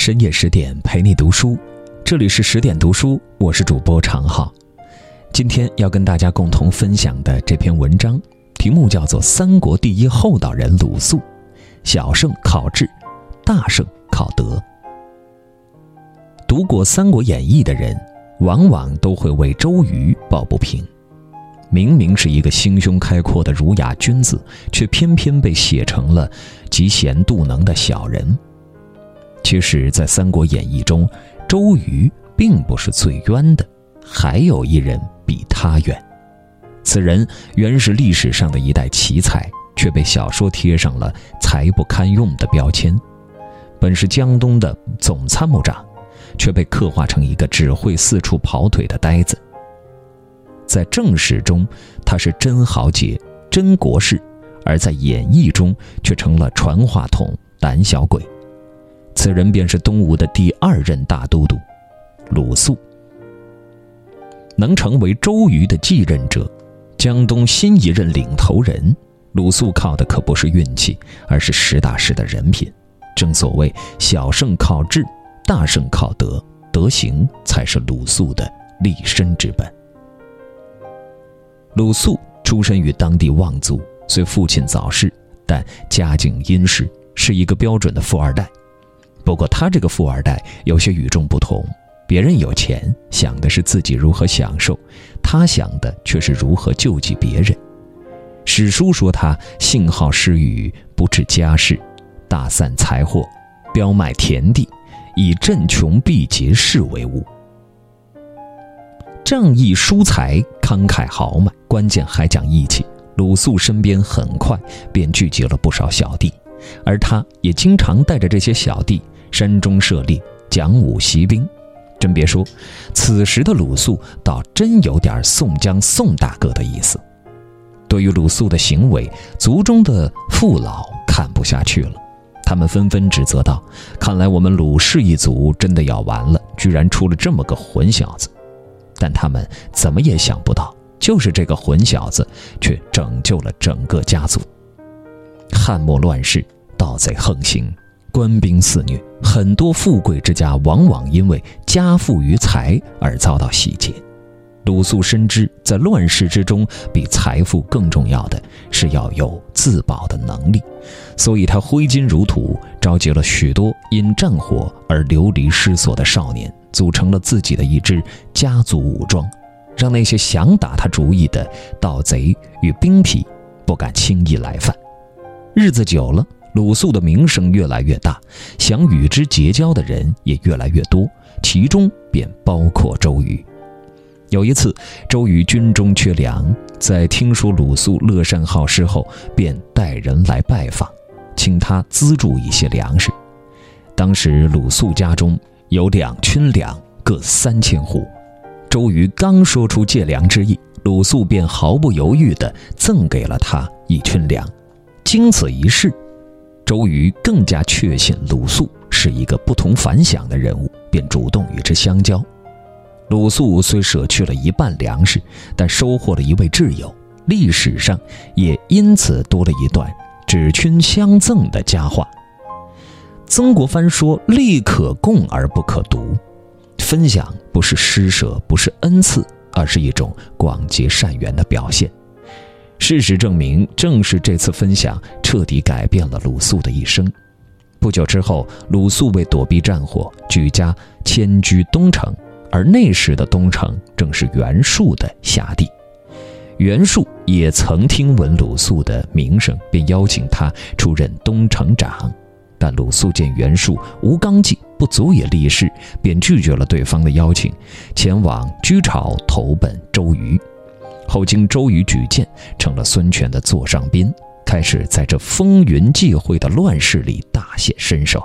深夜十点陪你读书，这里是十点读书，我是主播常浩。今天要跟大家共同分享的这篇文章，题目叫做《三国第一厚道人鲁肃》，小胜靠智，大胜靠德。读过《三国演义》的人，往往都会为周瑜抱不平。明明是一个心胸开阔的儒雅君子，却偏偏被写成了嫉贤妒能的小人。其实，在《三国演义》中，周瑜并不是最冤的，还有一人比他冤。此人原是历史上的一代奇才，却被小说贴上了才不堪用的标签。本是江东的总参谋长，却被刻画成一个只会四处跑腿的呆子。在正史中，他是真豪杰、真国士；而在演义中，却成了传话筒、胆小鬼。此人便是东吴的第二任大都督鲁肃。能成为周瑜的继任者，江东新一任领头人，鲁肃靠的可不是运气，而是实打实的人品。正所谓小胜靠智，大胜靠德，德行才是鲁肃的立身之本。鲁肃出身于当地望族，虽父亲早逝，但家境殷实，是一个标准的富二代。不过他这个富二代有些与众不同，别人有钱想的是自己如何享受，他想的却是如何救济别人。史书说他性好施予，不治家事，大散财货，标卖田地，以镇穷避劫士为务。仗义疏财，慷慨豪迈，关键还讲义气。鲁肃身边很快便聚集了不少小弟，而他也经常带着这些小弟山中设立，讲武习兵。真别说，此时的鲁肃倒真有点宋江宋大哥的意思。对于鲁肃的行为，族中的父老看不下去了，他们纷纷指责道：“看来我们鲁氏一族真的要完了，居然出了这么个混小子。”但他们怎么也想不到，就是这个混小子，却拯救了整个家族。汉末乱世，盗贼横行，官兵肆虐，很多富贵之家往往因为家富于财而遭到洗劫。鲁肃深知，在乱世之中，比财富更重要的是要有自保的能力，所以他挥金如土，召集了许多因战火而流离失所的少年。组成了自己的一支家族武装，让那些想打他主意的盗贼与兵痞不敢轻易来犯。日子久了，鲁肃的名声越来越大，想与之结交的人也越来越多，其中便包括周瑜。有一次，周瑜军中缺粮，在听说鲁肃乐善好施后，便带人来拜访，请他资助一些粮食。当时鲁肃家中。有两群粮，各三千户。周瑜刚说出借粮之意，鲁肃便毫不犹豫地赠给了他一群粮。经此一事，周瑜更加确信鲁肃是一个不同凡响的人物，便主动与之相交。鲁肃虽舍去了一半粮食，但收获了一位挚友，历史上也因此多了一段指君相赠的佳话。曾国藩说：“利可共而不可独，分享不是施舍，不是恩赐，而是一种广结善缘的表现。”事实证明，正是这次分享彻底改变了鲁肃的一生。不久之后，鲁肃为躲避战火，举家迁居东城，而那时的东城正是袁术的辖地。袁术也曾听闻鲁肃的名声，便邀请他出任东城长。但鲁肃见袁术无纲纪，不足以立事，便拒绝了对方的邀请，前往居巢投奔周瑜。后经周瑜举荐，成了孙权的座上宾，开始在这风云际会的乱世里大显身手。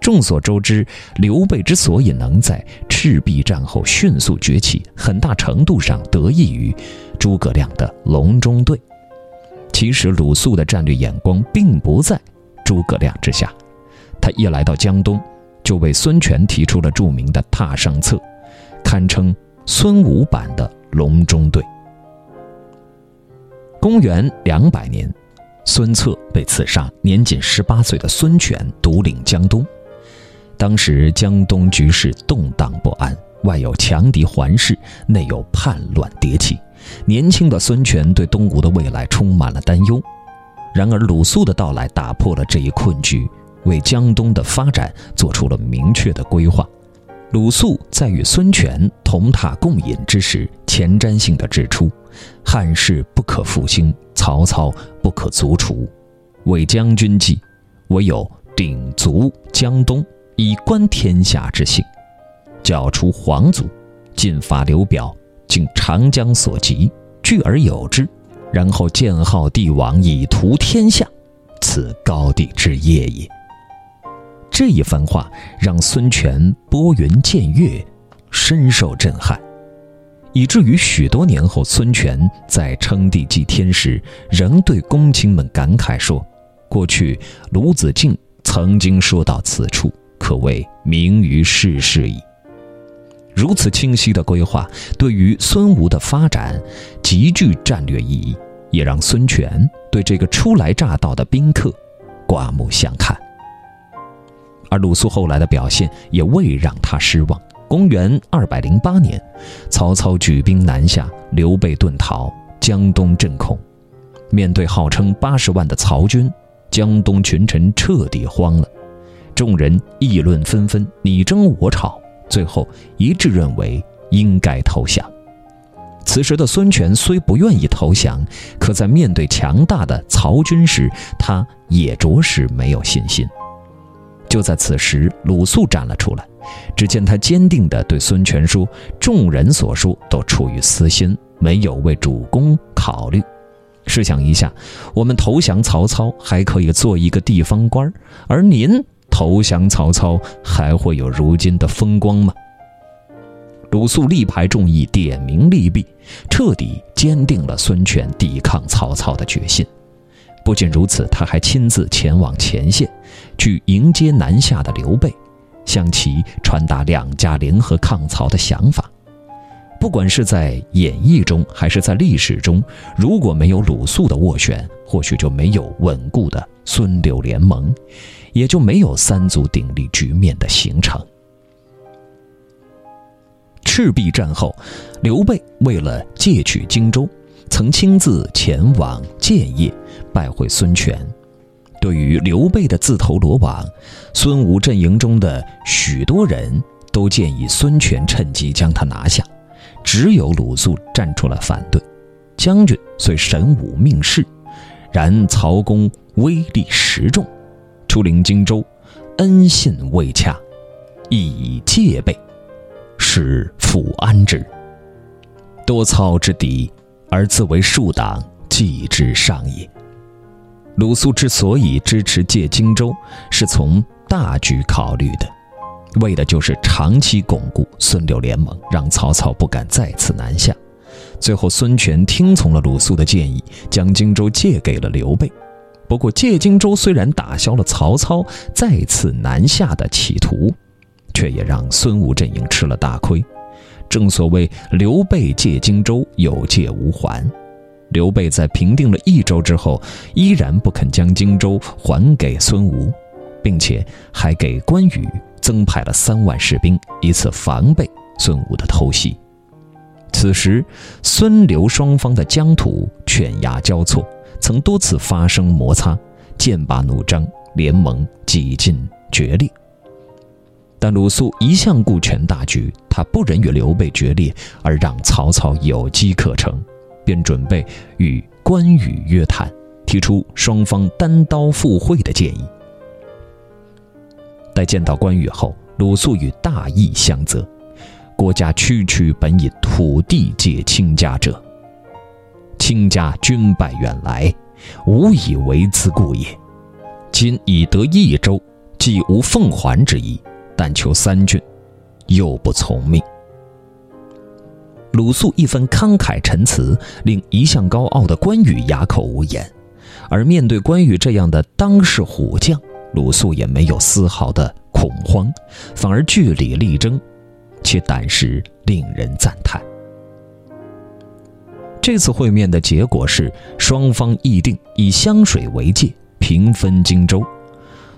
众所周知，刘备之所以能在赤壁战后迅速崛起，很大程度上得益于诸葛亮的隆中对。其实，鲁肃的战略眼光并不在。诸葛亮之下，他一来到江东，就为孙权提出了著名的《上策》，堪称孙武版的隆中对。公元两百年，孙策被刺杀，年仅十八岁的孙权独领江东。当时江东局势动荡不安，外有强敌环视，内有叛乱迭起。年轻的孙权对东吴的未来充满了担忧。然而鲁肃的到来打破了这一困局，为江东的发展做出了明确的规划。鲁肃在与孙权同榻共饮之时，前瞻性的指出：“汉室不可复兴，曹操不可卒除。为将军计，唯有鼎足江东。”以观天下之兴，剿除皇族，进伐刘表，经长江所及，聚而有之，然后建号帝王，以图天下，此高帝之业也。这一番话让孙权拨云见月，深受震撼，以至于许多年后，孙权在称帝祭天时，仍对公卿们感慨说：“过去鲁子敬曾经说到此处。”可谓名于世事矣。如此清晰的规划，对于孙吴的发展极具战略意义，也让孙权对这个初来乍到的宾客刮目相看。而鲁肃后来的表现也未让他失望。公元二百零八年，曹操举兵南下，刘备遁逃，江东震恐。面对号称八十万的曹军，江东群臣彻底慌了。众人议论纷纷，你争我吵，最后一致认为应该投降。此时的孙权虽不愿意投降，可在面对强大的曹军时，他也着实没有信心。就在此时，鲁肃站了出来，只见他坚定地对孙权说：“众人所说都出于私心，没有为主公考虑。试想一下，我们投降曹操还可以做一个地方官，而您……”投降曹操还会有如今的风光吗？鲁肃力排众议，点名利弊，彻底坚定了孙权抵抗曹操的决心。不仅如此，他还亲自前往前线，去迎接南下的刘备，向其传达两家联合抗曹的想法。不管是在演义中，还是在历史中，如果没有鲁肃的斡旋，或许就没有稳固的孙刘联盟。也就没有三足鼎立局面的形成。赤壁战后，刘备为了借取荆州，曾亲自前往建业拜会孙权。对于刘备的自投罗网，孙吴阵营中的许多人都建议孙权趁机将他拿下，只有鲁肃站出来反对。将军虽神武命世，然曹公威力实重。出临荆州，恩信未洽，亦以戒备，使抚安之。多操之敌，而自为庶党，计之上也。鲁肃之所以支持借荆州，是从大局考虑的，为的就是长期巩固孙刘联盟，让曹操不敢再次南下。最后，孙权听从了鲁肃的建议，将荆州借给了刘备。不过，借荆州虽然打消了曹操再次南下的企图，却也让孙吴阵营吃了大亏。正所谓“刘备借荆州，有借无还”。刘备在平定了益州之后，依然不肯将荆州还给孙吴，并且还给关羽增派了三万士兵，以此防备孙吴的偷袭。此时，孙刘双方的疆土犬牙交错。曾多次发生摩擦，剑拔弩张，联盟几近决裂。但鲁肃一向顾全大局，他不忍与刘备决裂，而让曹操有机可乘，便准备与关羽约谈，提出双方单刀赴会的建议。待见到关羽后，鲁肃与大义相责：“国家区区本以土地借卿家者。”卿家军败远来，无以为资故也。今已得益州，既无奉还之意，但求三郡，又不从命。鲁肃一番慷慨陈词，令一向高傲的关羽哑口无言。而面对关羽这样的当世虎将，鲁肃也没有丝毫的恐慌，反而据理力争，其胆识令人赞叹。这次会面的结果是，双方议定以湘水为界，平分荆州。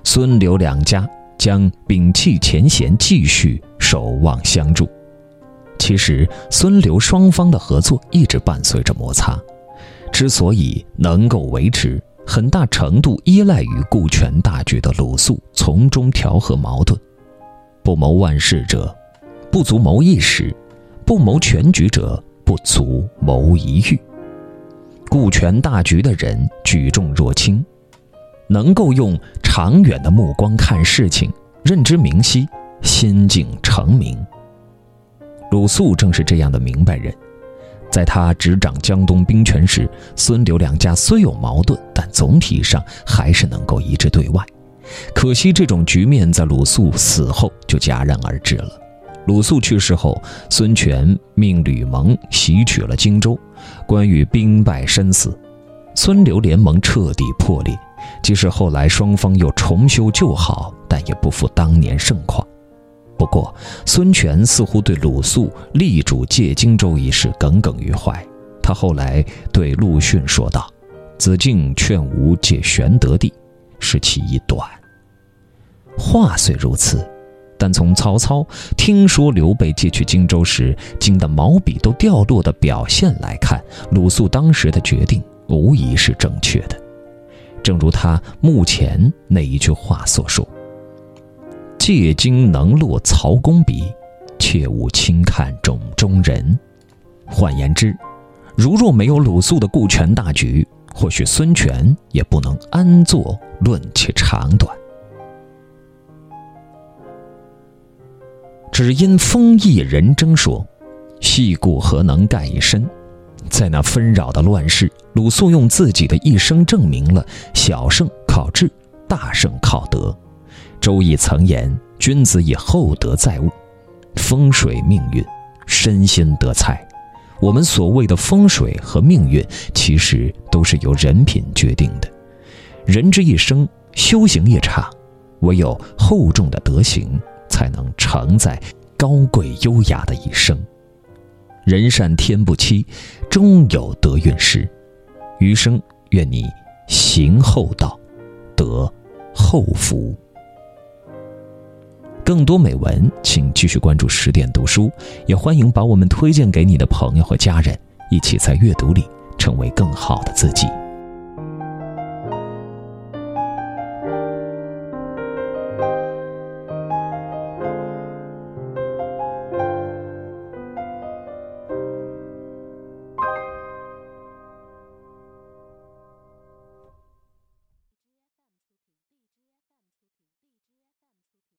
孙刘两家将摒弃前嫌，继续守望相助。其实，孙刘双方的合作一直伴随着摩擦，之所以能够维持，很大程度依赖于顾全大局的鲁肃从中调和矛盾。不谋万事者，不足谋一时；不谋全局者，不足谋一域。顾全大局的人举重若轻，能够用长远的目光看事情，认知明晰，心境澄明。鲁肃正是这样的明白人，在他执掌江东兵权时，孙刘两家虽有矛盾，但总体上还是能够一致对外。可惜这种局面在鲁肃死后就戛然而止了。鲁肃去世后，孙权命吕蒙袭取了荆州，关羽兵败身死，孙刘联盟彻底破裂。即使后来双方又重修旧好，但也不复当年盛况。不过，孙权似乎对鲁肃力主借荆州一事耿耿于怀。他后来对陆逊说道：“子敬劝吾借玄德地，是其一短。”话虽如此，但从曹操听说刘备借去荆州时惊得毛笔都掉落的表现来看，鲁肃当时的决定无疑是正确的。正如他目前那一句话所说。借经能落曹公笔，切勿轻看冢中人。换言之，如若没有鲁肃的顾全大局，或许孙权也不能安坐论其长短。只因风义人争说，细故何能盖一身？在那纷扰的乱世，鲁肃用自己的一生证明了：小胜靠智，大胜靠德。周易曾言：“君子以厚德载物，风水命运，身心得财。”我们所谓的风水和命运，其实都是由人品决定的。人之一生，修行一场，唯有厚重的德行，才能承载高贵优雅的一生。人善天不欺，终有得运时。余生，愿你行厚道，得厚福。更多美文，请继续关注十点读书，也欢迎把我们推荐给你的朋友和家人，一起在阅读里成为更好的自己。